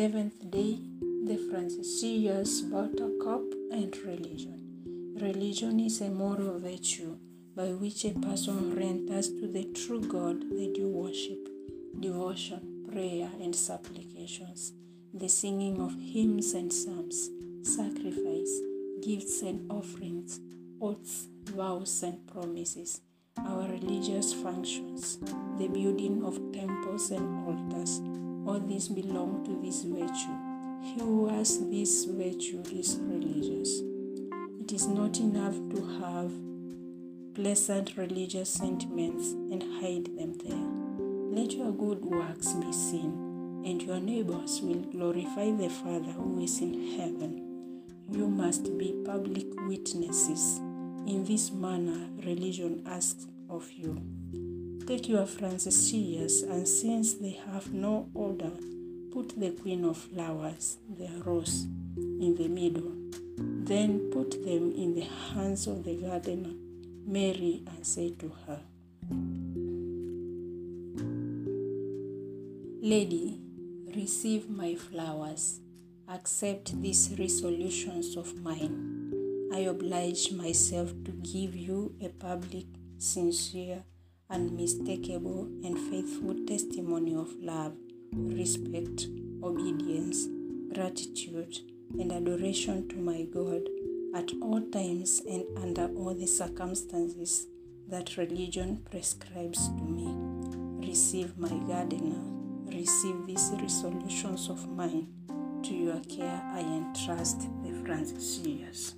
11th day, the Francesillas Buttercup and Religion. Religion is a moral virtue by which a person renders to the true God the due worship, devotion, prayer, and supplications, the singing of hymns and psalms, sacrifice, gifts and offerings, oaths, vows, and promises, our religious functions, the building of temples and altars. All these belong to this virtue. He who has this virtue is religious. It is not enough to have pleasant religious sentiments and hide them there. Let your good works be seen, and your neighbors will glorify the Father who is in heaven. You must be public witnesses. In this manner, religion asks of you. Take your Francesillas, and since they have no order, put the queen of flowers, the rose, in the middle. Then put them in the hands of the gardener, Mary, and say to her, Lady, receive my flowers. Accept these resolutions of mine. I oblige myself to give you a public, sincere, unmistakable, and faithful testimony of love, respect, obedience, gratitude, and adoration to my God at all times and under all the circumstances that religion prescribes to me. Receive my gardener, receive these resolutions of mine. To your care I entrust the Francesillas.